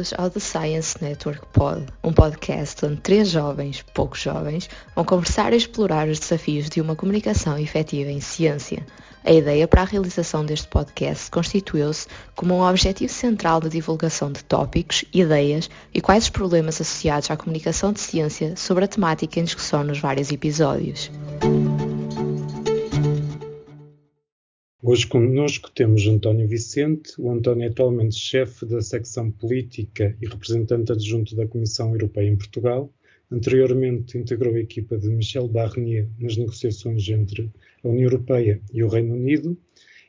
bem-vindos ao The Science Network Pod, um podcast onde três jovens, poucos jovens, vão conversar e explorar os desafios de uma comunicação efetiva em ciência. A ideia para a realização deste podcast constituiu-se como um objetivo central da divulgação de tópicos, ideias e quais os problemas associados à comunicação de ciência sobre a temática em discussão nos vários episódios. Hoje conosco temos António Vicente. O António é atualmente chefe da secção política e representante adjunto da Comissão Europeia em Portugal. Anteriormente integrou a equipa de Michel Barnier nas negociações entre a União Europeia e o Reino Unido.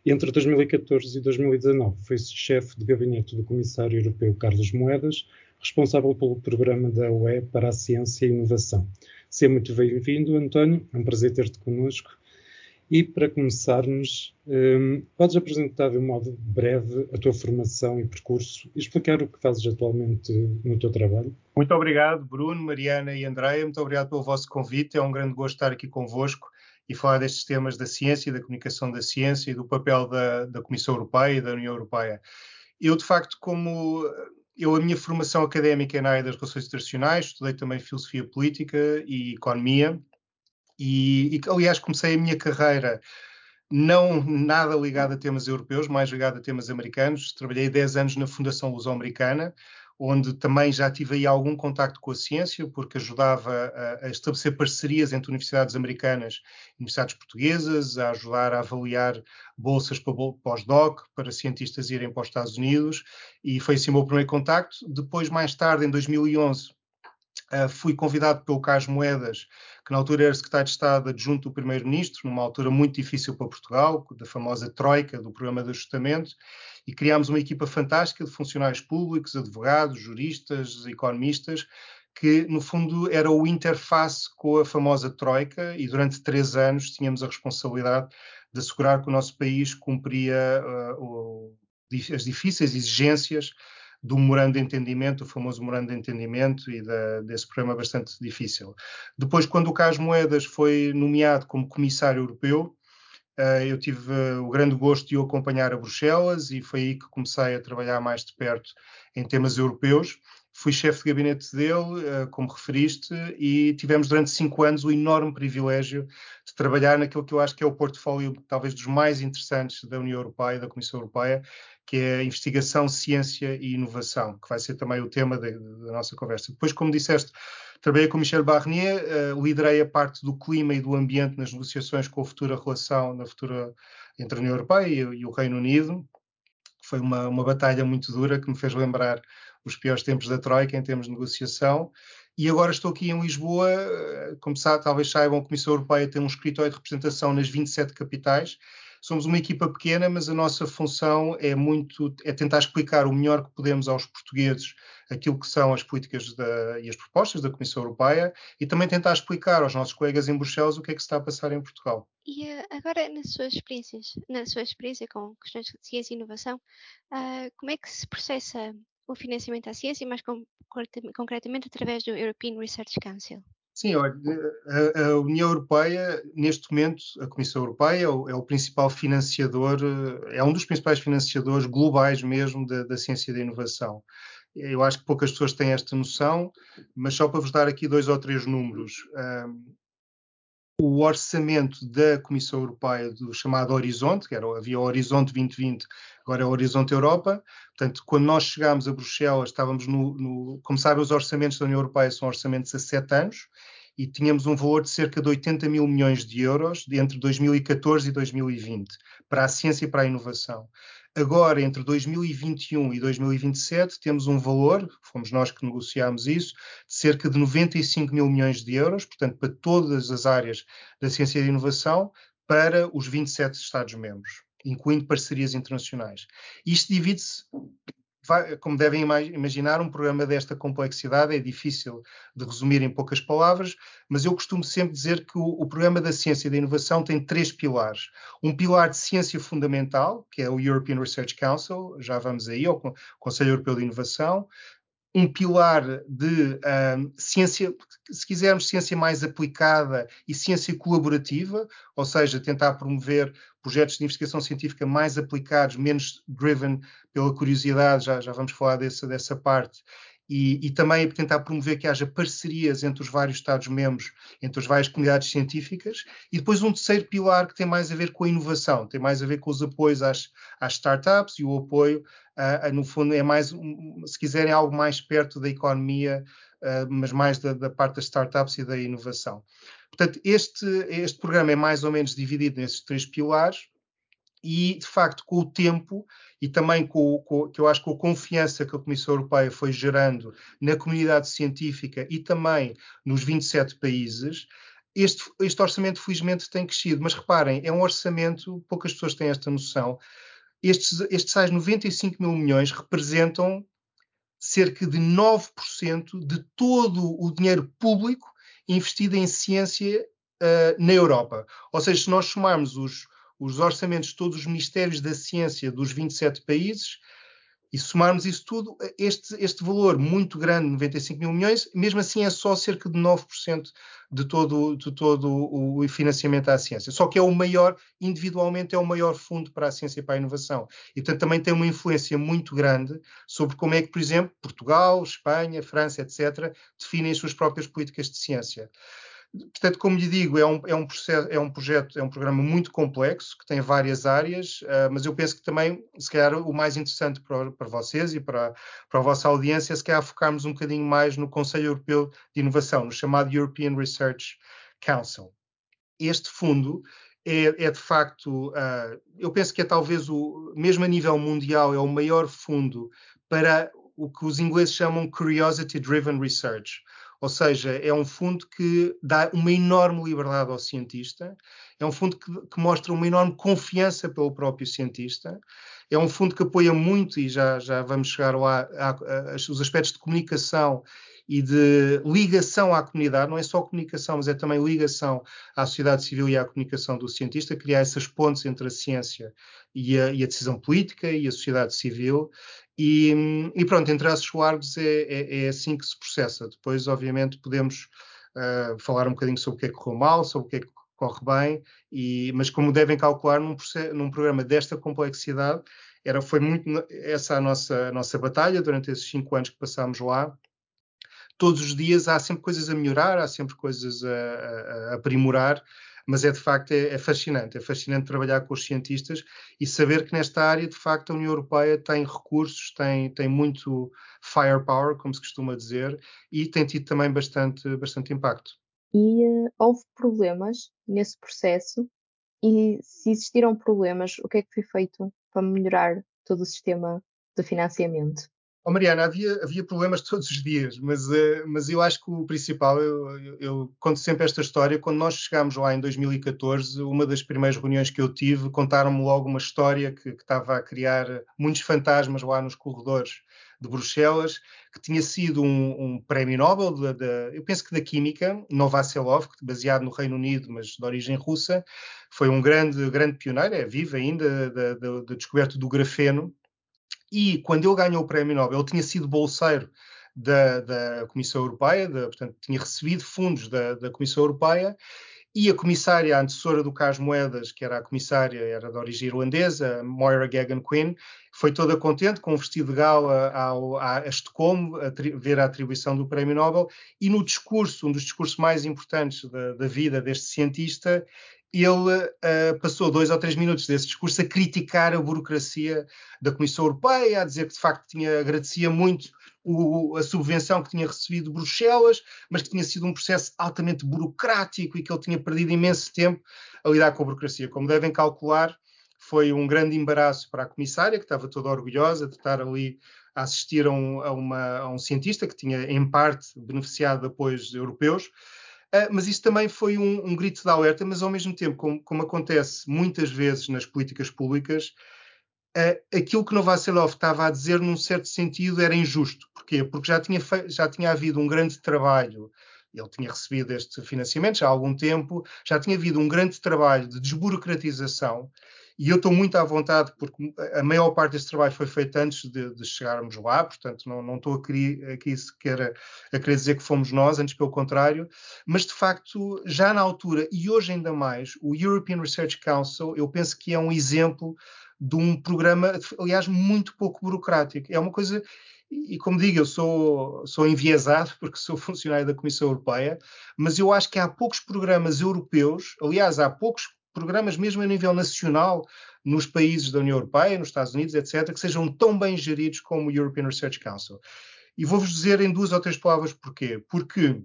Entre 2014 e 2019 foi chefe de gabinete do Comissário Europeu Carlos Moedas, responsável pelo programa da UE para a Ciência e Inovação. Seja muito bem-vindo, António. É um prazer ter-te connosco. E para começarmos, um, podes apresentar de um modo breve a tua formação e percurso e explicar o que fazes atualmente no teu trabalho? Muito obrigado, Bruno, Mariana e Andréia. Muito obrigado pelo vosso convite. É um grande gosto estar aqui convosco e falar destes temas da ciência da comunicação da ciência e do papel da, da Comissão Europeia e da União Europeia. Eu, de facto, como eu, a minha formação académica é na área das relações internacionais, estudei também filosofia política e economia e, e, aliás, comecei a minha carreira não nada ligado a temas europeus, mais ligado a temas americanos. Trabalhei 10 anos na Fundação Luso-Americana, onde também já tive aí algum contacto com a ciência, porque ajudava a, a estabelecer parcerias entre universidades americanas e universidades portuguesas, a ajudar a avaliar bolsas para pós-doc, para cientistas irem para os Estados Unidos, e foi assim o meu primeiro contacto. Depois, mais tarde, em 2011, Uh, fui convidado pelo Carlos Moedas, que na altura era secretário de Estado adjunto do Primeiro-Ministro, numa altura muito difícil para Portugal, da famosa Troika, do Programa de Ajustamento, e criámos uma equipa fantástica de funcionários públicos, advogados, juristas, economistas, que no fundo era o interface com a famosa Troika, e durante três anos tínhamos a responsabilidade de assegurar que o nosso país cumpria uh, o, as difíceis exigências do memorando de entendimento, o famoso memorando de entendimento e da, desse problema bastante difícil. Depois, quando o Carlos Moedas foi nomeado como comissário europeu, uh, eu tive uh, o grande gosto de o acompanhar a Bruxelas e foi aí que comecei a trabalhar mais de perto em temas europeus. Fui chefe de gabinete dele, uh, como referiste, e tivemos durante cinco anos o enorme privilégio de trabalhar naquilo que eu acho que é o portfólio talvez dos mais interessantes da União Europeia, da Comissão Europeia, que é investigação, ciência e inovação, que vai ser também o tema da, da nossa conversa. Depois, como disseste, trabalhei com Michel Barnier, uh, liderei a parte do clima e do ambiente nas negociações com a futura relação na futura entre a União Europeia e, e o Reino Unido. Foi uma, uma batalha muito dura que me fez lembrar os piores tempos da Troika em termos de negociação. E agora estou aqui em Lisboa, eh, como sabe, talvez saibam, a Comissão Europeia tem um escritório de representação nas 27 capitais somos uma equipa pequena, mas a nossa função é muito é tentar explicar o melhor que podemos aos portugueses aquilo que são as políticas da, e as propostas da Comissão Europeia e também tentar explicar aos nossos colegas em Bruxelas o que é que está a passar em Portugal. E uh, agora, nas suas experiências, na sua experiência com questões de ciência e inovação, uh, como é que se processa o financiamento à ciência, mais concretamente através do European Research Council? Sim, olha, a, a, União Europeia, neste momento, a Comissão Europeia é o, é o, principal financiador, eh, é um dos principais financiadores globais mesmo da, da ciência e da inovação. Eu acho que poucas pessoas têm esta noção, mas só para vos dar aqui dois ou três números. O orçamento da Comissão Europeia do chamado Horizonte, que era, havia o Horizonte 2020, agora é o Horizonte Europa. Portanto, quando nós chegámos a Bruxelas, estávamos no, no sabem, os orçamentos da União Europeia são orçamentos a sete anos e tínhamos um valor de cerca de 80 mil milhões de euros entre 2014 e 2020 para a ciência e para a inovação. Agora, entre 2021 e 2027, temos um valor, fomos nós que negociámos isso, de cerca de 95 mil milhões de euros, portanto, para todas as áreas da ciência e da inovação, para os 27 Estados-membros, incluindo parcerias internacionais. Isto divide-se como devem imaginar, um programa desta complexidade é difícil de resumir em poucas palavras, mas eu costumo sempre dizer que o, o, programa da ciência e da inovação tem três pilares. Um pilar de ciência fundamental, que é o European Research Council, já vamos aí, ao Conselho Europeu de Inovação. Um pilar de uh, ciência, se quisermos, ciência mais aplicada e ciência colaborativa, ou seja, tentar promover projetos de investigação científica mais aplicados, menos driven pela curiosidade, já, já vamos falar dessa, dessa parte, e, e, também tentar promover que haja parcerias entre os vários Estados-membros, entre as várias comunidades científicas, e depois um terceiro pilar que tem mais a ver com a inovação, tem mais a ver com os apoios às, às startups e o apoio, uh, no fundo, é mais, se quiserem, algo mais perto da economia, uh, mas mais da, da, parte das startups e da inovação. Portanto, este, este programa é mais ou menos dividido nesses três pilares, e, de facto, com o tempo e também com, com, que eu acho com a confiança que a Comissão Europeia foi gerando na comunidade científica e também nos 27 países, este, este orçamento, felizmente, tem crescido. Mas reparem, é um orçamento, poucas pessoas têm esta noção. Estes, estes tais 95 mil milhões representam cerca de 9% de todo o dinheiro público investido em ciência uh, na Europa. Ou seja, se nós somarmos os, os orçamentos de todos os ministérios da ciência dos 27 países, e somarmos isso tudo, este, este valor muito grande, 95 mil milhões, mesmo assim é só cerca de 9% de todo, de todo o financiamento à ciência. Só que é o maior, individualmente, é o maior fundo para a ciência e para a inovação. E, portanto, também tem uma influência muito grande sobre como é que, por exemplo, Portugal, Espanha, França, etc., definem as suas próprias políticas de ciência. Portanto, como lhe digo, é um, é um, processo, é um projeto, é um programa muito complexo, que tem várias áreas, uh, mas eu penso que também, se calhar, o mais interessante para, para vocês e para, para a vossa audiência é, se calhar, focarmos um bocadinho mais no Conselho Europeu de Inovação, no chamado European Research Council. Este fundo é, é de facto, uh, eu penso que é talvez o, mesmo a nível mundial, é o maior fundo para o que os ingleses chamam Curiosity Driven Research ou seja, é um fundo que dá uma enorme liberdade ao cientista, é um fundo que, que, mostra uma enorme confiança pelo próprio cientista, é um fundo que apoia muito, e já, já vamos chegar lá, a, a, a, os aspectos de comunicação e de ligação à comunidade, não é só comunicação, mas é também ligação à sociedade civil e à comunicação do cientista, criar essas pontes entre a ciência e a, e a decisão política e a sociedade civil. E, e pronto, entre traços largos é, é, é, assim que se processa. Depois, obviamente, podemos uh, falar um bocadinho sobre o que é que correu mal, sobre o que é que corre bem, e, mas como devem calcular num, num programa desta complexidade, era, foi muito essa a nossa, a nossa batalha durante esses cinco anos que passámos lá. Todos os dias há sempre coisas a melhorar, há sempre coisas a, a, a aprimorar, mas é de facto é, é, fascinante, é fascinante trabalhar com os cientistas e saber que nesta área de facto a União Europeia tem recursos, tem, tem muito firepower, como se costuma dizer, e tem tido também bastante, bastante impacto. E uh, houve problemas nesse processo e se existiram problemas, o que é que foi feito para melhorar todo o sistema de financiamento? Oh, Mariana, havia, havia problemas todos os dias, mas, uh, mas eu acho que o principal, eu, eu, eu, conto sempre esta história, quando nós chegámos lá em 2014, uma das primeiras reuniões que eu tive, contaram-me logo uma história que, que estava a criar muitos fantasmas lá nos corredores de Bruxelas, que tinha sido um, um prémio Nobel, de, de, eu penso que da Química, Novaselov, baseado no Reino Unido, mas de origem russa, foi um grande, grande pioneiro, é vivo ainda, da, da, da descoberta do grafeno, e quando ele ganhou o Prémio Nobel, ele tinha sido bolseiro da, da Comissão Europeia, de, portanto, tinha recebido fundos da, da, Comissão Europeia, e a comissária, a antecessora do Cas Moedas, que era a comissária, era de origem irlandesa, Moira Gagan Quinn, foi toda contente com um vestido de gala ao, a Estocolmo, a ver a atribuição do Prémio Nobel, e no discurso, um dos discursos mais importantes da, da vida deste cientista, ele uh, passou dois ou três minutos desse discurso a criticar a burocracia da Comissão Europeia, a dizer que de facto tinha, agradecia muito o, a subvenção que tinha recebido de Bruxelas, mas que tinha sido um processo altamente burocrático e que ele tinha perdido imenso tempo a lidar com a burocracia. Como devem calcular, foi um grande embaraço para a comissária, que estava toda orgulhosa de estar ali a assistir a um, uma, a um cientista que tinha, em parte, beneficiado de apoios europeus. Uh, mas isso também foi um, um, grito de alerta, mas ao mesmo tempo, como, como acontece muitas vezes nas políticas públicas, uh, aquilo que Novacelov estava a dizer, num certo sentido, era injusto. Porquê? Porque já tinha, já tinha havido um grande trabalho, ele tinha recebido este financiamento já há algum tempo, já tinha havido um grande trabalho de desburocratização e eu estou muito à vontade, porque a maior parte desse trabalho foi feito antes de, de chegarmos lá, portanto, não, não estou aqui, aqui sequer a, a querer dizer que fomos nós, antes pelo contrário, mas de facto, já na altura, e hoje ainda mais, o European Research Council, eu penso que é um exemplo de um programa, aliás, muito pouco burocrático. É uma coisa e como digo, eu sou, sou enviesado porque sou funcionário da Comissão Europeia, mas eu acho que há poucos programas europeus, aliás, há poucos programas mesmo a nível nacional nos países da União Europeia, nos Estados Unidos, etc., que sejam tão bem geridos como o European Research Council. E vou-vos dizer em duas ou três palavras porquê. Porque,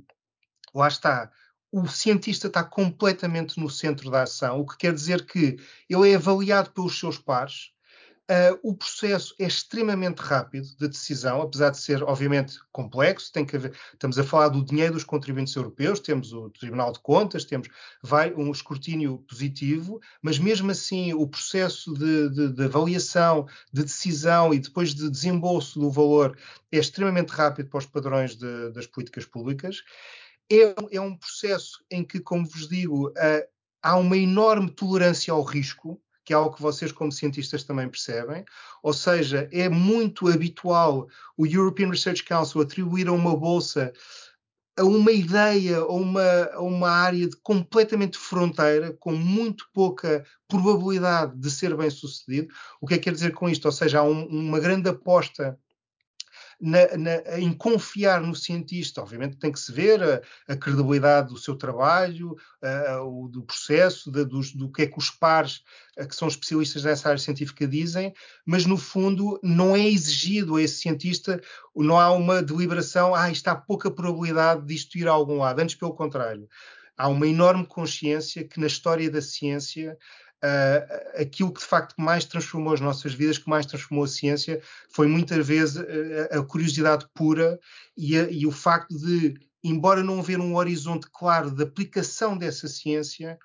lá está, o cientista está completamente no centro da ação, o que quer dizer que ele é avaliado pelos seus pares, Uh, o processo é extremamente rápido de decisão, apesar de ser, obviamente, complexo. Tem que haver, estamos a falar do dinheiro dos contribuintes europeus, temos o Tribunal de Contas, temos vai, um escrutínio positivo, mas mesmo assim o processo de, de, de, avaliação, de decisão e depois de desembolso do valor é extremamente rápido para os padrões de, das políticas públicas. É, é, um processo em que, como vos digo, uh, há uma enorme tolerância ao risco que é algo que vocês, como cientistas, também percebem. Ou seja, é muito habitual o European Research Council atribuir a uma bolsa a uma ideia ou uma, a uma área de completamente fronteira, com muito pouca probabilidade de ser bem sucedido. O que é que quer dizer com isto? Ou seja, há um, uma grande aposta na, na, em confiar no cientista. Obviamente tem que se ver a, a credibilidade do seu trabalho, a, o, do processo, do, que é que os pares que são especialistas nessa área científica dizem, mas no fundo não é exigido a esse cientista, não há uma deliberação, ah, está pouca probabilidade disto ir a algum lado, antes pelo contrário. Há uma enorme consciência que na história da ciência uh, aquilo que de facto mais transformou as nossas vidas, que mais transformou a ciência, foi muitas vezes a, a curiosidade pura e, a, e o facto de, embora não haver um horizonte claro de aplicação dessa ciência,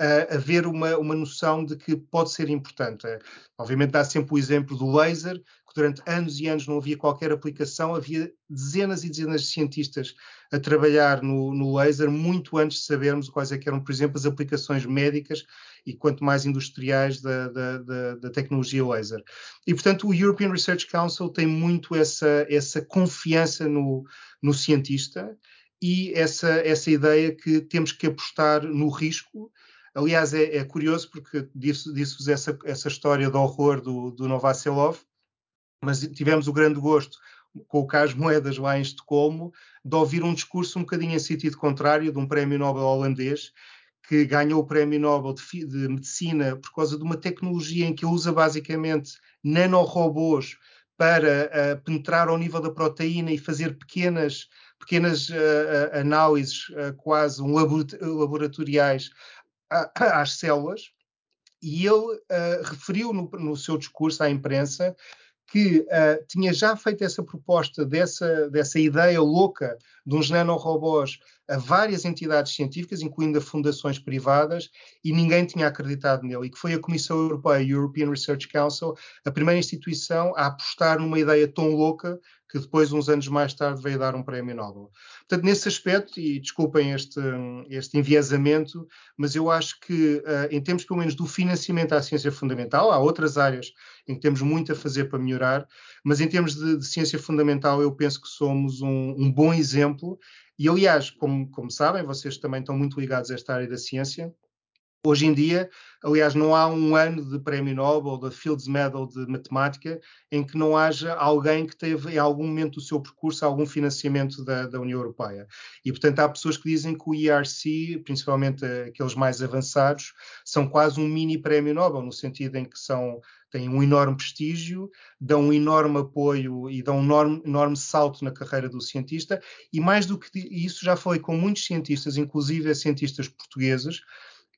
uh, haver uma, uma noção de que pode ser importante. Uh, obviamente dá sempre o exemplo do laser, durante anos e anos não havia qualquer aplicação, havia dezenas e dezenas de cientistas a trabalhar no, no laser, muito antes de sabermos quais é eram, por exemplo, as aplicações médicas e quanto mais industriais da, da, da, da, tecnologia laser. E, portanto, o European Research Council tem muito essa, essa confiança no, no cientista e essa, essa ideia que temos que apostar no risco. Aliás, é, é curioso porque disse-vos disse essa, essa história do horror do, do Novacelov, mas tivemos o grande gosto com o Carlos Moedas lá em Estocolmo, de ouvir um discurso um bocadinho em sentido contrário de um prémio Nobel holandês, que ganhou o Prémio Nobel de, de, Medicina por causa de uma tecnologia em que usa basicamente nanorobôs para uh, penetrar ao nível da proteína e fazer pequenas, pequenas uh, análises, uh, quase um laboratoriais, às células. E ele referiu no, no seu discurso à imprensa que uh, tinha já feito essa proposta dessa, dessa ideia louca de uns nanorobôs a várias entidades científicas, incluindo fundações privadas, e ninguém tinha acreditado nele. E que foi a Comissão Europeia, European Research Council, a primeira instituição a apostar numa ideia tão louca que depois, uns anos mais tarde, veio dar um prémio Nobel. Portanto, nesse aspecto, e desculpem este, este enviesamento, mas eu acho que, uh, em termos pelo menos do financiamento à ciência fundamental, há outras áreas em que temos muito a fazer para melhorar, mas em termos de, de ciência fundamental, eu penso que somos um, um bom exemplo. E, aliás, como, como sabem, vocês também estão muito ligados a esta área da ciência, Hoje em dia, aliás, não há um ano de prémio Nobel, da Fields Medal de Matemática, em que não haja alguém que teve, em algum momento do seu percurso, algum financiamento da, da União Europeia. E, portanto, há pessoas que dizem que o IRC, principalmente aqueles mais avançados, são quase um mini prémio Nobel, no sentido em que são têm um enorme prestígio, dão um enorme apoio e dão um enorme, enorme, salto na carreira do cientista, e mais do que isso, já foi com muitos cientistas, inclusive cientistas portugueses,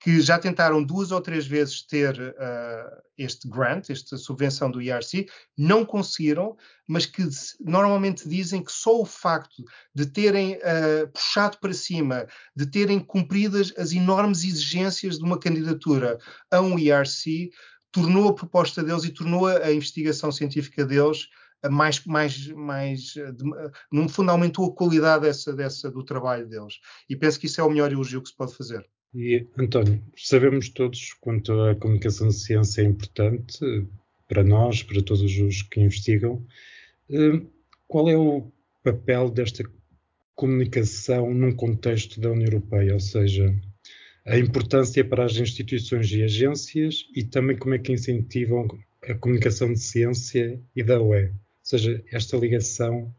que já tentaram duas ou três vezes ter uh, este grant, esta subvenção do IRC, não conseguiram, mas que normalmente dizem que só o facto de terem uh, puxado para cima, de terem cumprido as enormes exigências de uma candidatura a um IRC, tornou a proposta deles e tornou a, investigação científica deles mais, mais, mais de, no fundo aumentou a qualidade dessa, dessa, do trabalho deles. E penso que isso é o melhor elogio que se pode fazer. E, António, sabemos todos quanto a comunicação de ciência é importante para nós, para todos os que investigam. Eh, qual é o papel desta comunicação num contexto da União Europeia? Ou seja, a importância para as instituições e agências e também como é que incentivam a comunicação de ciência e da UE. Ou seja, esta ligação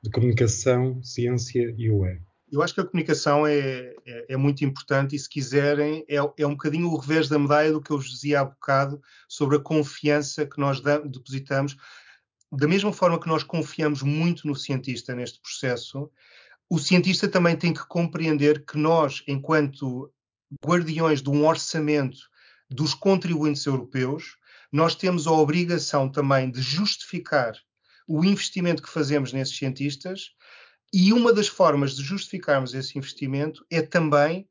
de comunicação, ciência e UE. Eu acho que a comunicação é, é, é muito importante e, se quiserem, é, é, um bocadinho o revés da medalha do que eu vos dizia há bocado sobre a confiança que nós depositamos. Da mesma forma que nós confiamos muito no cientista neste processo, o cientista também tem que compreender que nós, enquanto guardiões de um orçamento dos contribuintes europeus, nós temos a obrigação também de justificar o investimento que fazemos nesses cientistas e uma das formas de justificarmos esse investimento é também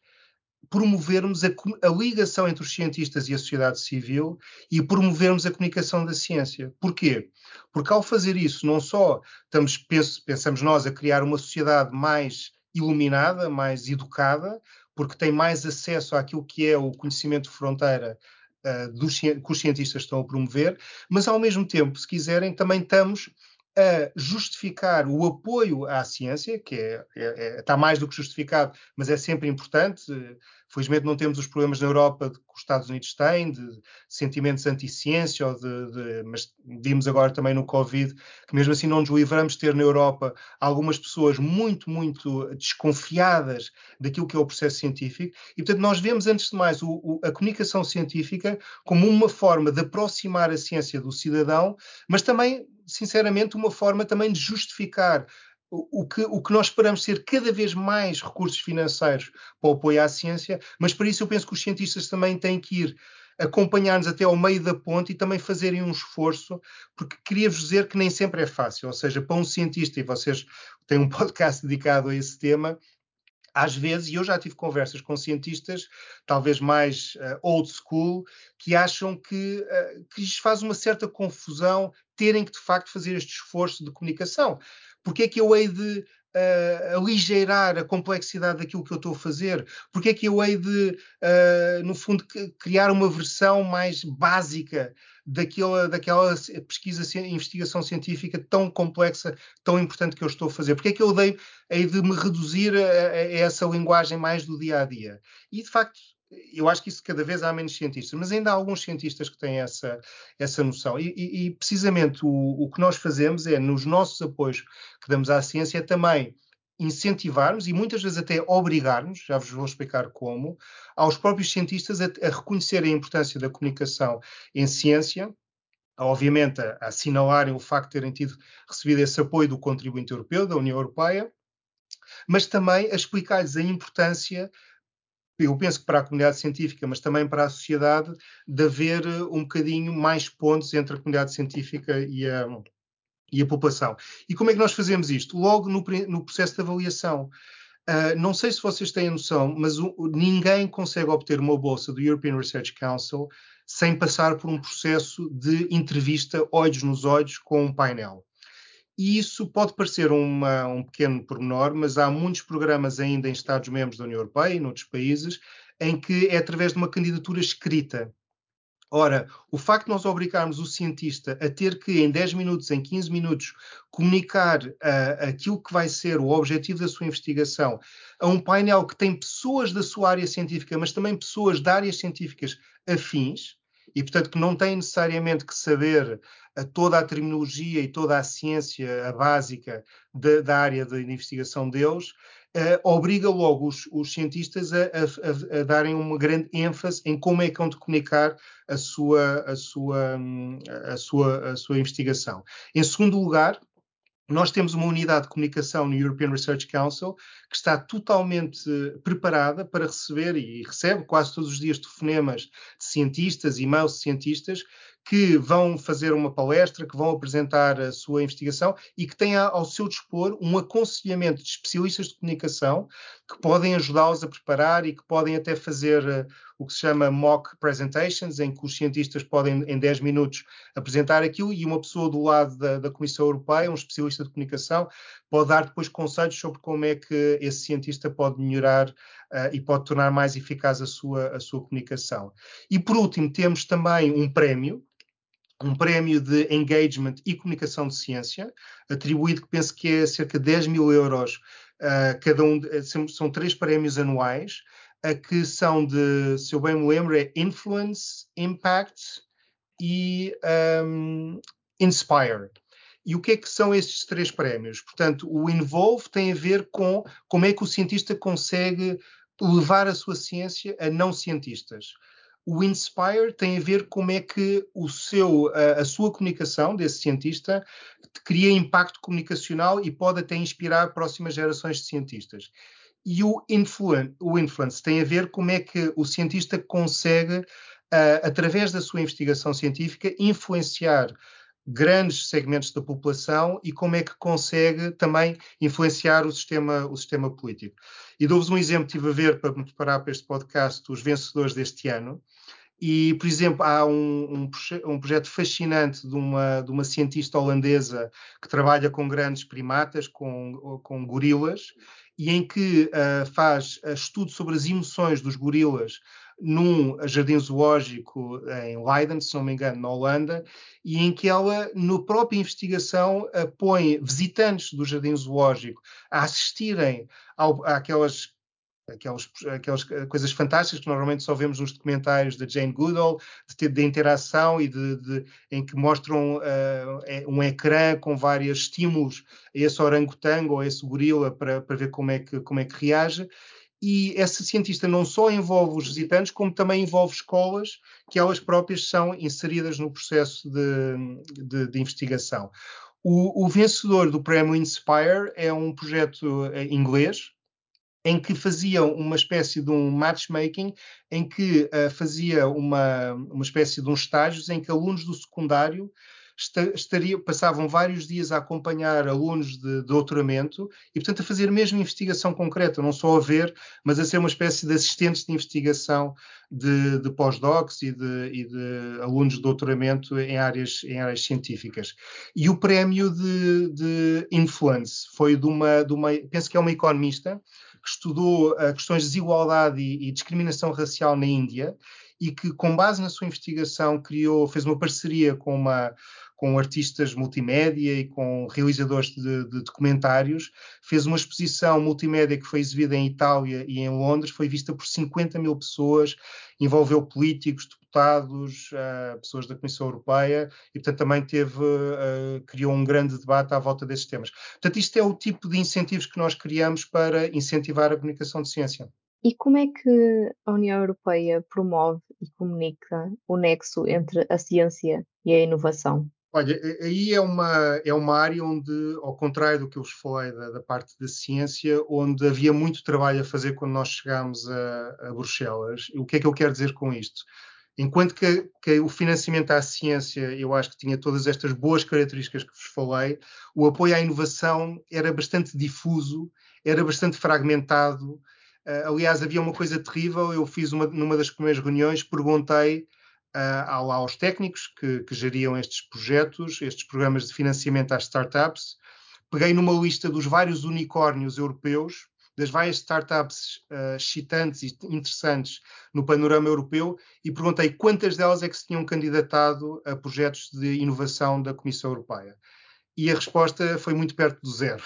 promovermos a, a, ligação entre os cientistas e a sociedade civil e promovermos a comunicação da ciência. Porquê? Porque ao fazer isso, não só estamos, pensamos nós, a criar uma sociedade mais iluminada, mais educada, porque tem mais acesso àquilo que é o conhecimento de fronteira uh, dos, que os cientistas estão a promover, mas ao mesmo tempo, se quiserem, também estamos a justificar o apoio à ciência, que é, é, é, está mais do que justificado, mas é sempre importante. Felizmente não temos os problemas na Europa que os Estados Unidos têm, de sentimentos anti-ciência, ou de, de, mas vimos agora também no Covid que mesmo assim não nos livramos de ter na Europa algumas pessoas muito, muito desconfiadas daquilo que é o processo científico. E, portanto, nós vemos, antes de mais, o, o, a comunicação científica como uma forma de aproximar a ciência do cidadão, mas também sinceramente, uma forma também de justificar o que, o que nós esperamos ser cada vez mais recursos financeiros para o apoio à ciência, mas para isso eu penso que os cientistas também têm que ir acompanhar-nos até ao meio da ponte e também fazerem um esforço, porque queria-vos dizer que nem sempre é fácil, ou seja, para um cientista, e vocês têm um podcast dedicado a esse tema, às vezes, e eu já tive conversas com cientistas, talvez mais uh, old school, que acham que, uh, que lhes faz uma certa confusão terem que, de facto, fazer este esforço de comunicação. Porque é que eu hei de uh, aligeirar a complexidade daquilo que eu estou a fazer? Porque é que eu hei de, uh, no fundo, criar uma versão mais básica daquela, daquela pesquisa, investigação científica tão complexa, tão importante que eu estou a fazer? Porque é que eu dei, hei de me reduzir a, a essa linguagem mais do dia a dia? E, de facto, eu acho que isso cada vez há menos cientistas, mas ainda há alguns cientistas que têm essa, essa noção. E, e, e precisamente o, o, que nós fazemos é, nos nossos apoios que damos à ciência, é também incentivarmos e muitas vezes até obrigarmos, já vos vou explicar como, aos próprios cientistas a, a reconhecerem a importância da comunicação em ciência, obviamente a, a assinalarem o facto de terem tido recebido esse apoio do contribuinte europeu, da União Europeia, mas também a explicar-lhes a importância eu penso que para a comunidade científica, mas também para a sociedade, de haver eh, um bocadinho mais pontos entre a comunidade científica e a, e a população. E como é que nós fazemos isto? Logo no, no processo de avaliação. Uh, não sei se vocês têm noção, mas o, ninguém consegue obter uma bolsa do European Research Council sem passar por um processo de entrevista olhos nos olhos com um painel. E isso pode parecer uma, um pequeno pormenor, mas há muitos programas ainda em Estados-membros da União Europeia e noutros países em que é através de uma candidatura escrita. Ora, o facto de nós obrigarmos o cientista a ter que, em 10 minutos, em 15 minutos, comunicar uh, aquilo que vai ser o objetivo da sua investigação a um painel que tem pessoas da sua área científica, mas também pessoas de áreas científicas afins, e, portanto, que não têm necessariamente que saber a toda a terminologia e toda a ciência a básica de, da área de investigação deles, uh, obriga logo os, os cientistas a, a, a, darem uma grande ênfase em como é que vão de comunicar a sua, a, sua, a, sua, a sua investigação. Em segundo lugar, nós temos uma unidade de comunicação no European Research Council que está totalmente preparada para receber e recebe quase todos os dias telefonemas de cientistas, e-mails de cientistas que vão fazer uma palestra, que vão apresentar a sua investigação e que têm ao seu dispor um aconselhamento de especialistas de comunicação que podem ajudá-los a preparar e que podem até fazer uh, o que se chama mock presentations, em que os cientistas podem, em 10 minutos, apresentar aquilo e uma pessoa do lado da, da Comissão Europeia, um especialista de comunicação, pode dar depois conselhos sobre como é que esse cientista pode melhorar uh, e pode tornar mais eficaz a sua, a sua comunicação. E por último, temos também um prémio, um prémio de engagement e comunicação de ciência, atribuído que penso que é cerca de 10 mil euros Uh, cada um eh, são, três prémios anuais, uh, que são de, se eu bem me lembro, é Influence, Impact e um, Inspire. E o que é que são estes três prémios? Portanto, o Involve tem a ver com como é que o cientista consegue levar a sua ciência a não cientistas. O Inspire tem a ver como é que o seu, a, a sua comunicação desse cientista cria impacto comunicacional e pode até inspirar próximas gerações de cientistas. E o, influen o influence tem a ver como é que o cientista consegue, uh, através da sua investigação científica, influenciar grandes segmentos da população e como é que consegue também influenciar o sistema, o sistema político. E dou-vos um exemplo, estive a ver para me preparar para este podcast os vencedores deste ano. E, por exemplo, há um, um, um, projeto fascinante de uma, de uma cientista holandesa que trabalha com grandes primatas, com, com gorilas, e em que uh, faz uh, estudo sobre as emoções dos gorilas num jardim zoológico em Leiden, se não me engano, na Holanda, e em que ela, na própria investigação, põe visitantes do jardim zoológico a assistirem ao, àquelas aquelas, aquelas coisas fantásticas que normalmente só vemos nos documentários da Jane Goodall, de, de interação e de, de, em que mostram uh, um ecrã com vários estímulos a esse orangotango ou a esse gorila para, para ver como é, que, como é que reage. E essa cientista não só envolve os visitantes, como também envolve escolas que elas próprias são inseridas no processo de, de investigação. O, o, vencedor do prémio Inspire é um projeto eh, inglês, em que faziam uma espécie de um matchmaking, em que uh, fazia uma, uma espécie de uns estágios em que alunos do secundário estaria, passavam vários dias a acompanhar alunos de, doutoramento e, portanto, a fazer mesmo investigação concreta, não só a ver, mas a ser uma espécie de assistentes de investigação de, de pós-docs e de, e de, alunos de doutoramento em áreas, em áreas científicas. E o prémio de, de Influence foi de uma, de uma, penso que é uma economista, que estudou uh, questões de desigualdade e, e, discriminação racial na Índia e que, com base na sua investigação, criou, fez uma parceria com, uma, com artistas multimédia e com realizadores de, de documentários, fez uma exposição multimédia que foi exibida em Itália e em Londres, foi vista por 50 mil pessoas, envolveu políticos, deputados, uh, pessoas da Comissão Europeia e, portanto, também teve, uh, criou um grande debate à volta desses temas. Portanto, isto é o tipo de incentivos que nós criamos para incentivar a comunicação de ciência. E como é que a União Europeia promove e comunica o nexo entre a ciência e a inovação? Olha, aí é uma, é uma área onde, ao contrário do que eu vos falei da, da, parte da ciência, onde havia muito trabalho a fazer quando nós chegámos a, a Bruxelas. O que é que eu quero dizer com isto? Enquanto que, que, o financiamento à ciência, eu acho que tinha todas estas boas características que vos falei, o apoio à inovação era bastante difuso, era bastante fragmentado. Uh, aliás, havia uma coisa terrível. Eu fiz uma, numa das primeiras reuniões, perguntei uh, lá aos técnicos que, que geriam estes projetos, estes programas de financiamento às startups. Peguei numa lista dos vários unicórnios europeus das várias startups uh, excitantes e interessantes no panorama europeu e perguntei quantas delas é que se tinham candidatado a projetos de inovação da Comissão Europeia. E a resposta foi muito perto do zero.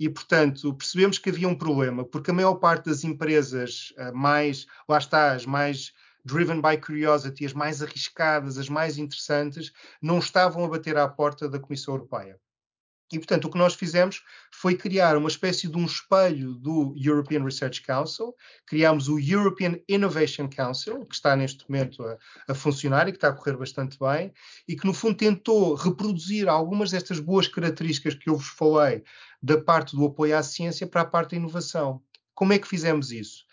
E, portanto, percebemos que havia um problema, porque a maior parte das empresas uh, mais, lá está, as mais driven by curiosity, as mais arriscadas, as mais interessantes, não estavam a bater à porta da Comissão Europeia. E, portanto, o que nós fizemos foi criar uma espécie de um espelho do European Research Council. Criámos o European Innovation Council, que está neste momento a, a, funcionar e que está a correr bastante bem, e que, no fundo, tentou reproduzir algumas destas boas características que eu vos falei da parte do apoio à ciência para a parte da inovação. Como é que fizemos isso?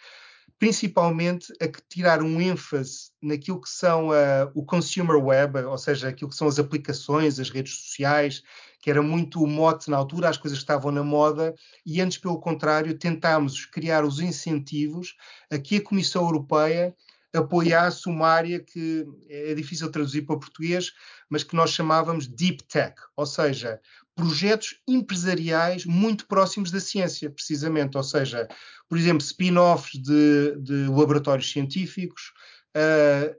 Principalmente a tirar um ênfase naquilo que são uh, o consumer web, ou seja, aquilo que são as aplicações, as redes sociais, que era muito o mote na altura, as coisas estavam na moda, e antes, pelo contrário, tentámos criar os incentivos a que a Comissão Europeia apoiasse uma área que é difícil traduzir para português, mas que nós chamávamos Deep Tech, ou seja, projetos empresariais muito próximos da ciência, precisamente, ou seja, por exemplo, spin-offs de, de, laboratórios científicos, uh,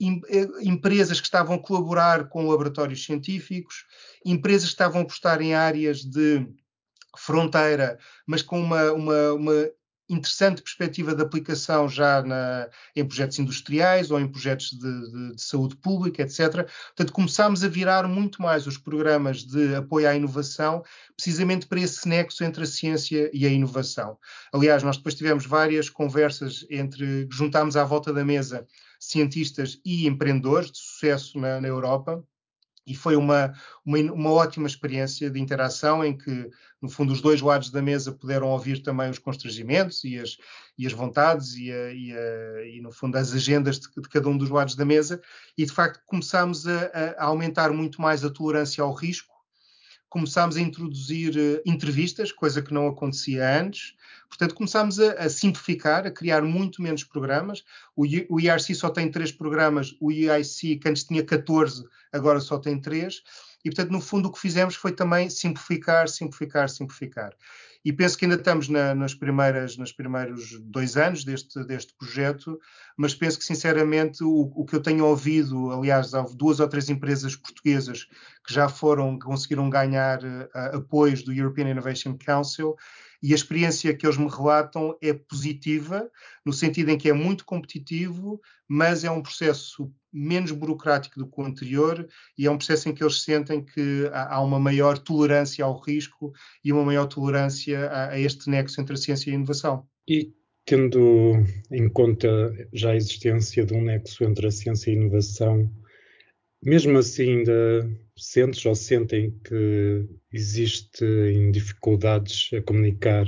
em, empresas que estavam a colaborar com laboratórios científicos, empresas que estavam a apostar em áreas de fronteira, mas com uma, uma, uma interessante perspectiva de aplicação já na, em projetos industriais ou em projetos de, de, de, saúde pública, etc. Portanto, começámos a virar muito mais os programas de apoio à inovação, precisamente para esse nexo entre a ciência e a inovação. Aliás, nós depois tivemos várias conversas entre, juntámos à volta da mesa cientistas e empreendedores de sucesso na, na Europa e foi uma, uma, uma, ótima experiência de interação em que, no fundo, os dois lados da mesa puderam ouvir também os constrangimentos e as, e as vontades e, a, e, a, e, no fundo, as agendas de, de, cada um dos lados da mesa e, de facto, começámos a, a aumentar muito mais a tolerância ao risco começámos a introduzir uh, entrevistas, coisa que não acontecia antes. Portanto, começámos a, a simplificar, a criar muito menos programas. O, o, IRC só tem três programas, o EIC, que antes tinha 14, agora só tem três. E, portanto, no fundo, o que fizemos foi também simplificar, simplificar, simplificar. E penso que ainda estamos na, nas primeiras, nos primeiros dois anos deste, deste projeto, mas penso que, sinceramente, o, o que eu tenho ouvido, aliás, há duas ou três empresas portuguesas que já foram, que conseguiram ganhar uh, apoios do European Innovation Council, e a experiência que eles me relatam é positiva, no sentido em que é muito competitivo, mas é um processo menos burocrático do que o anterior e é um processo em que eles sentem que há uma maior tolerância ao risco e uma maior tolerância a, a este nexo entre a ciência e a inovação. E tendo em conta já a existência de um nexo entre a ciência e a inovação, mesmo assim ainda sentes ou sentem que existem dificuldades a comunicar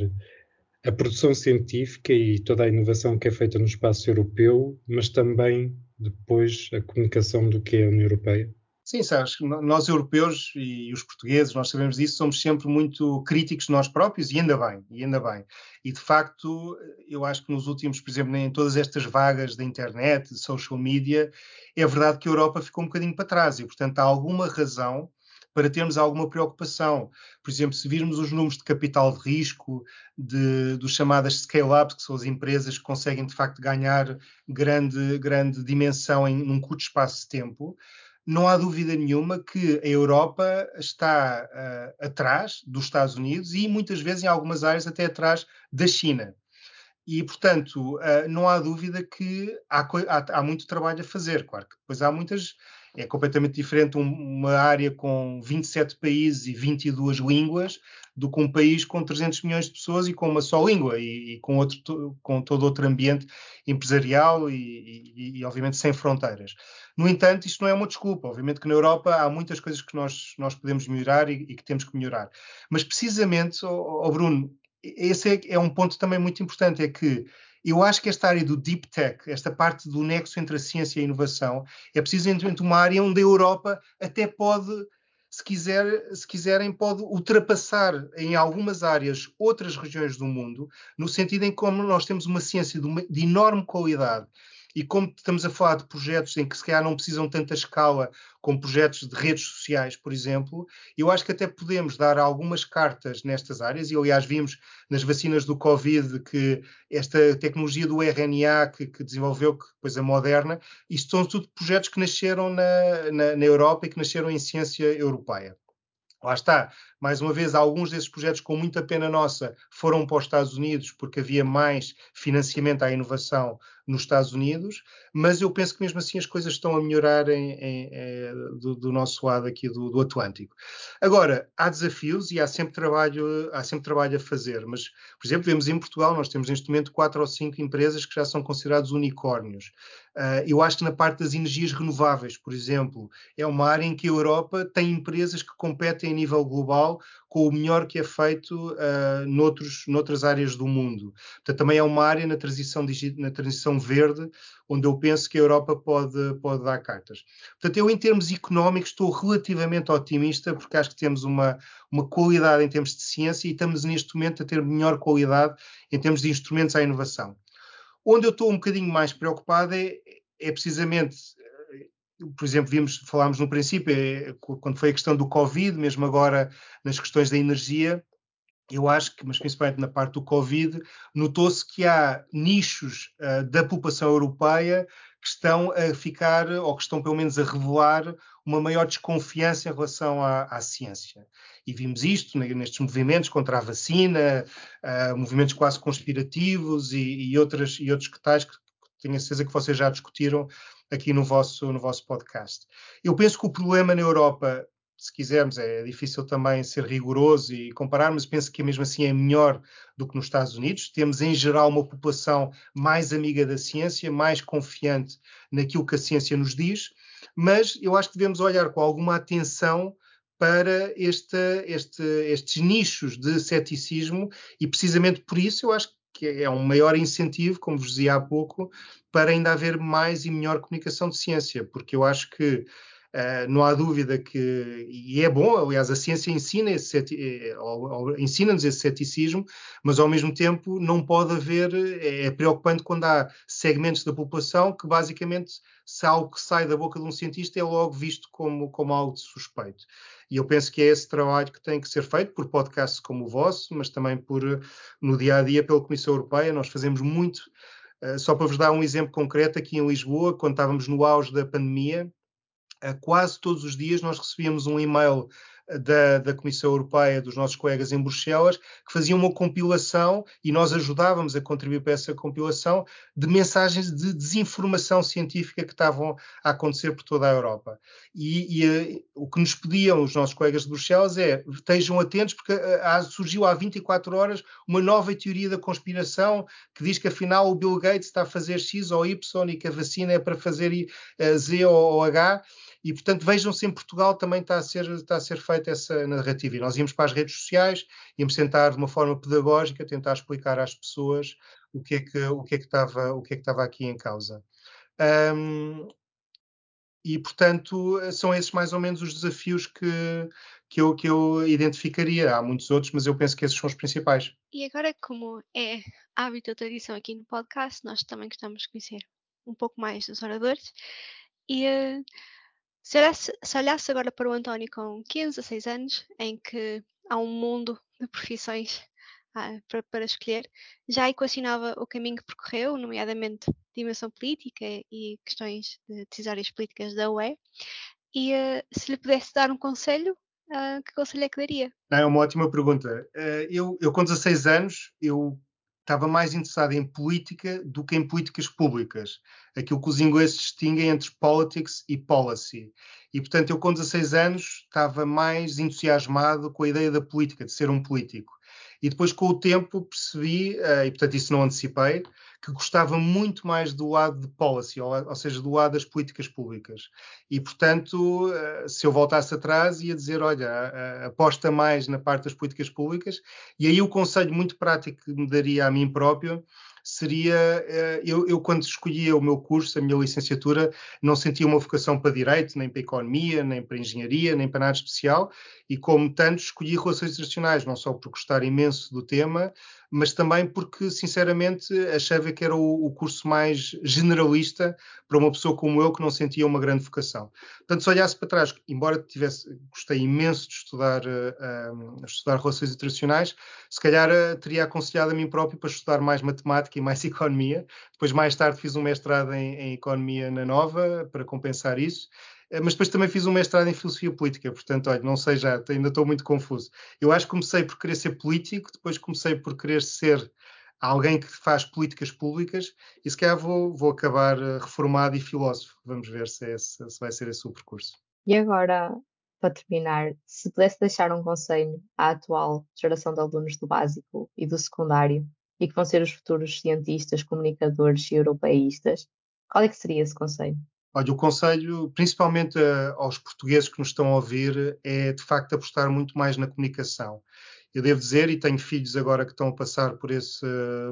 a produção científica e toda a inovação que é feita no espaço europeu, mas também depois a comunicação do que é a União Europeia? Sim, sabes, nós europeus e os portugueses, nós sabemos disso, somos sempre muito críticos de nós próprios e ainda bem, e ainda bem. E de facto, eu acho que nos últimos, por exemplo, em todas estas vagas da internet, de social media, é verdade que a Europa ficou um bocadinho para trás e, portanto, há alguma razão para termos alguma preocupação. Por exemplo, se virmos os números de capital de risco, de, dos chamadas scale-ups, que são as empresas que conseguem de facto ganhar grande, grande dimensão em um curto espaço de tempo, não há dúvida nenhuma que a Europa está uh, atrás dos Estados Unidos e muitas vezes em algumas áreas até atrás da China. E, portanto, uh, não há dúvida que há, há, há, muito trabalho a fazer. Claro que depois há muitas é completamente diferente uma área com 27 países e 22 línguas do que um país com 300 milhões de pessoas e com uma só língua e, e com, outro, com todo outro ambiente empresarial e, e, e, obviamente, sem fronteiras. No entanto, isto não é uma desculpa. Obviamente que na Europa há muitas coisas que nós, nós podemos melhorar e, que temos que melhorar. Mas, precisamente, oh, oh Bruno, esse é, é um ponto também muito importante, é que eu acho que esta área do deep tech, esta parte do nexo entre a ciência e a inovação, é precisamente uma área onde a Europa até pode, se, quiser, se quiserem, pode ultrapassar em algumas áreas outras regiões do mundo, no sentido em como nós temos uma ciência de, uma, de enorme qualidade e como estamos a falar de projetos em que se calhar não precisam tanta escala como projetos de redes sociais, por exemplo, eu acho que até podemos dar algumas cartas nestas áreas, e aliás vimos nas vacinas do Covid que esta tecnologia do RNA que, que desenvolveu, que depois a Moderna, isto são tudo projetos que nasceram na, na, na Europa e que nasceram em ciência europeia. Lá está, mais uma vez, alguns desses projetos, com muita pena nossa, foram para os Estados Unidos porque havia mais financiamento à inovação nos Estados Unidos, mas eu penso que mesmo assim as coisas estão a melhorar em, em, em, eh, do, do, nosso lado aqui do, do, Atlântico. Agora, há desafios e há sempre, trabalho, há sempre trabalho a fazer, mas, por exemplo, vemos em Portugal, nós temos neste momento quatro ou cinco empresas que já são considerados unicórnios. Uh, eu acho que na parte das energias renováveis, por exemplo, é uma área em que a Europa tem empresas que competem a nível global com o melhor que é feito uh, noutros, noutras áreas do mundo. Portanto, também é uma área na transição, na transição verde onde eu penso que a Europa pode, pode dar cartas. Portanto, eu, em termos económicos, estou relativamente otimista, porque acho que temos uma, uma qualidade em termos de ciência e estamos neste momento a ter melhor qualidade em termos de instrumentos à inovação. Onde eu estou um bocadinho mais preocupado é, é precisamente por exemplo, vimos, falámos no princípio, é, quando foi a questão do Covid, mesmo agora nas questões da energia, eu acho que, mas principalmente na parte do Covid, notou-se que há nichos uh, da população europeia que estão a ficar, ou que estão pelo menos a revelar, uma maior desconfiança em relação à, à ciência. E vimos isto nestes movimentos contra a vacina, uh, movimentos quase conspirativos e, e, outras, e outros que tais que tenho a certeza que vocês já discutiram aqui no vosso, no vosso podcast. Eu penso que o problema na Europa, se quisermos, é difícil também ser rigoroso e comparar, mas penso que mesmo assim é melhor do que nos Estados Unidos. Temos, em geral, uma população mais amiga da ciência, mais confiante naquilo que a ciência nos diz, mas eu acho que devemos olhar com alguma atenção para este, este, estes nichos de ceticismo e precisamente por isso eu acho que é um maior incentivo, como vos dizia há pouco, para ainda haver mais e melhor comunicação de ciência, porque eu acho que uh, não há dúvida que, e é bom, aliás, a ciência ensina esse, eh, ensina-nos esse ceticismo, mas ao mesmo tempo não pode haver, é, é preocupante quando há segmentos da população que basicamente, se algo que sai da boca de um cientista é logo visto como, como algo de suspeito. E eu penso que é esse trabalho que tem que ser feito por podcasts como o vosso, mas também por no dia a dia pela Comissão Europeia. Nós fazemos muito. Uh, só para vos dar um exemplo concreto, aqui em Lisboa, quando estávamos no auge da pandemia, quase todos os dias nós recebíamos um e-mail da, da Comissão Europeia, dos nossos colegas em Bruxelas, que faziam uma compilação e nós ajudávamos a contribuir para essa compilação de mensagens de desinformação científica que estavam a acontecer por toda a Europa. E, e eh, o que nos pediam os nossos colegas de Bruxelas é estejam atentos, porque eh, surgiu há 24 horas uma nova teoria da conspiração que diz que afinal o Bill Gates está a fazer X ou Y e que a vacina é para fazer eh, Z ou H. E, portanto, vejam se em Portugal também está a ser, está a ser feita essa narrativa. E nós íamos para as redes sociais, íamos tentar, de uma forma pedagógica, tentar explicar às pessoas o que é que, o que, é que, estava, o que, é que estava aqui em causa. Um, e, portanto, são esses mais ou menos os desafios que, que, eu, que eu identificaria. Há muitos outros, mas eu penso que esses são os principais. E agora, como é hábito ou tradição aqui no podcast, nós também gostamos de conhecer um pouco mais dos oradores. E uh, se olhasse, se olhasse agora para o António com 15 a 6 anos, em que há um mundo de profissões ah, para, para, escolher, já equacionava o caminho que percorreu, nomeadamente dimensão política e questões de decisórias políticas da UE, e uh, se lhe pudesse dar um conselho, uh, que conselho é que daria? Não, é uma ótima pergunta. Uh, eu, eu, com 16 anos, eu estava mais interessado em política do que em políticas públicas. Aquilo que os ingleses distinguem entre politics e policy. E, portanto, eu com 16 anos estava mais entusiasmado com a ideia da política, de ser um político. E depois, com o tempo, percebi, uh, e portanto isso não antecipei, que gostava muito mais do lado de policy, ou, ou seja, do lado das políticas públicas. E, portanto, uh, se eu voltasse atrás, ia dizer: olha, aposta mais na parte das políticas públicas. E aí o conselho muito prático que me daria a mim próprio seria eh, eu, eu, quando escolhia o meu curso, a minha licenciatura, não sentia uma vocação para direito, nem para economia, nem para engenharia, nem para nada especial, e como tanto escolhi relações internacionais, não só por gostar imenso do tema, mas também porque, sinceramente, achava que era o, o, curso mais generalista para uma pessoa como eu que não sentia uma grande vocação. Portanto, se olhasse para trás, embora tivesse, gostei imenso de estudar, uh, estudar relações internacionais, se calhar uh, teria aconselhado a mim próprio para estudar mais matemática e mais economia. Depois, mais tarde, fiz um mestrado em, em economia na Nova para compensar isso. Eh, mas depois também fiz um mestrado em filosofia política, portanto, olha, não sei já, ainda estou muito confuso. Eu acho que comecei por querer ser político, depois comecei por querer ser alguém que faz políticas públicas e se calhar vou, vou acabar eh, reformado e filósofo. Vamos ver se, é esse, se vai ser esse o percurso. E agora, para terminar, se pudesse deixar um conselho à atual geração de alunos do básico e do secundário e que vão ser os futuros cientistas, comunicadores e europeístas, qual é que seria esse conselho? Olha, o conselho, principalmente a, aos portugueses que nos estão a ouvir, é de facto apostar muito mais na comunicação. Eu devo dizer, e tenho filhos agora que estão a passar por esse,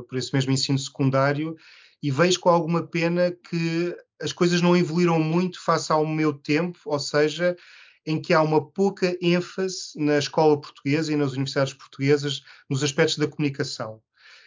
por esse mesmo ensino secundário, e vejo com alguma pena que as coisas não evoluíram muito face ao meu tempo, ou seja, em que há uma pouca ênfase na escola portuguesa e nas universidades portuguesas nos aspectos da comunicação.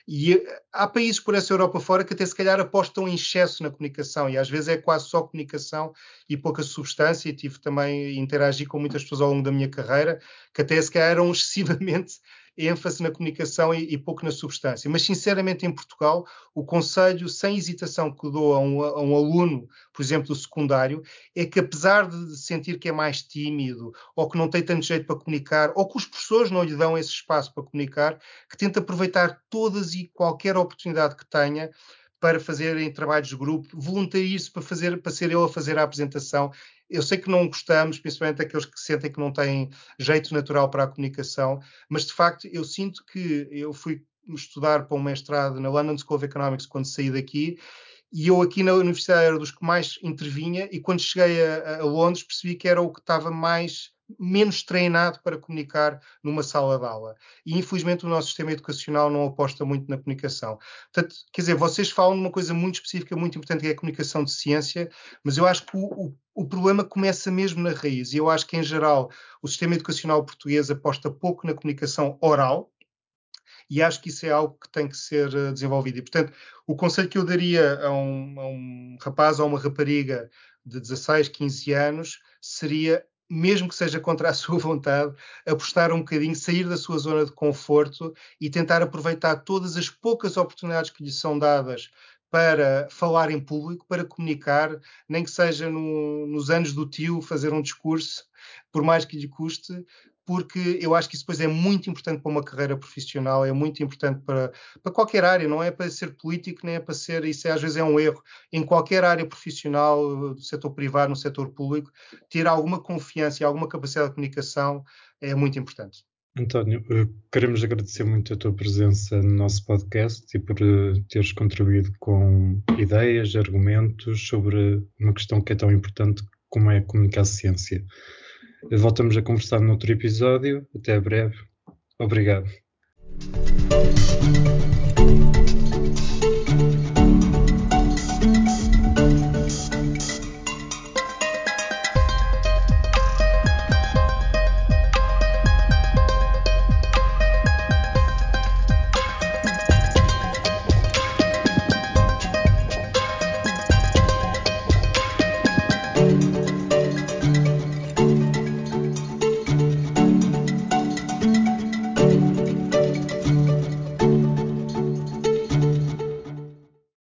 E eh, há países por essa Europa fora que até se calhar apostam em excesso na comunicação e às vezes é quase só comunicação e pouca substância. E tive também interagir com muitas pessoas ao longo da minha carreira que até se calhar eram excessivamente ênfase na comunicação e, e, pouco na substância. Mas, sinceramente, em Portugal, o conselho, sem hesitação, que dou a um, a um, aluno, por exemplo, do secundário, é que, apesar de sentir que é mais tímido, ou que não tem tanto jeito para comunicar, ou que os professores não lhe dão esse espaço para comunicar, que tente aproveitar todas e qualquer oportunidade que tenha para fazerem trabalhos de grupo, voluntarie-se para, fazer, para ser eu a fazer a apresentação. Eu sei que não gostamos, principalmente aqueles que sentem que não têm jeito natural para a comunicação, mas de facto eu sinto que eu fui estudar para um mestrado na London School of Economics quando saí daqui e eu aqui na universidade era dos que mais intervinha e quando cheguei a, a Londres percebi que era o que estava mais menos treinado para comunicar numa sala de aula. E infelizmente o nosso sistema educacional não aposta muito na comunicação. Portanto, quer dizer, vocês falam de uma coisa muito específica, muito importante, que é a comunicação de ciência, mas eu acho que o, o, o problema começa mesmo na raiz. E eu acho que, em geral, o sistema educacional português aposta pouco na comunicação oral, e acho que isso é algo que tem que ser eh, desenvolvido. E, portanto, o conselho que eu daria a um, a um rapaz ou uma rapariga de 16, 15 anos seria mesmo que seja contra a sua vontade, apostar um bocadinho, sair da sua zona de conforto e tentar aproveitar todas as poucas oportunidades que lhe são dadas para falar em público, para comunicar, nem que seja no, nos anos do tio, fazer um discurso, por mais que lhe custe, porque eu acho que isso depois é muito importante para uma carreira profissional, é muito importante para, para qualquer área, não é para ser político, nem é para ser, isso é, às vezes é um erro, em qualquer área profissional, do setor privado, no setor público, ter alguma confiança e alguma capacidade de comunicação é muito importante. António, eh, queremos agradecer muito a tua presença no nosso podcast e por eh, teres contribuído com ideias, argumentos sobre uma questão que é tão importante como é comunicar ciência. Voltamos a conversar noutro episódio. Até breve. Obrigado.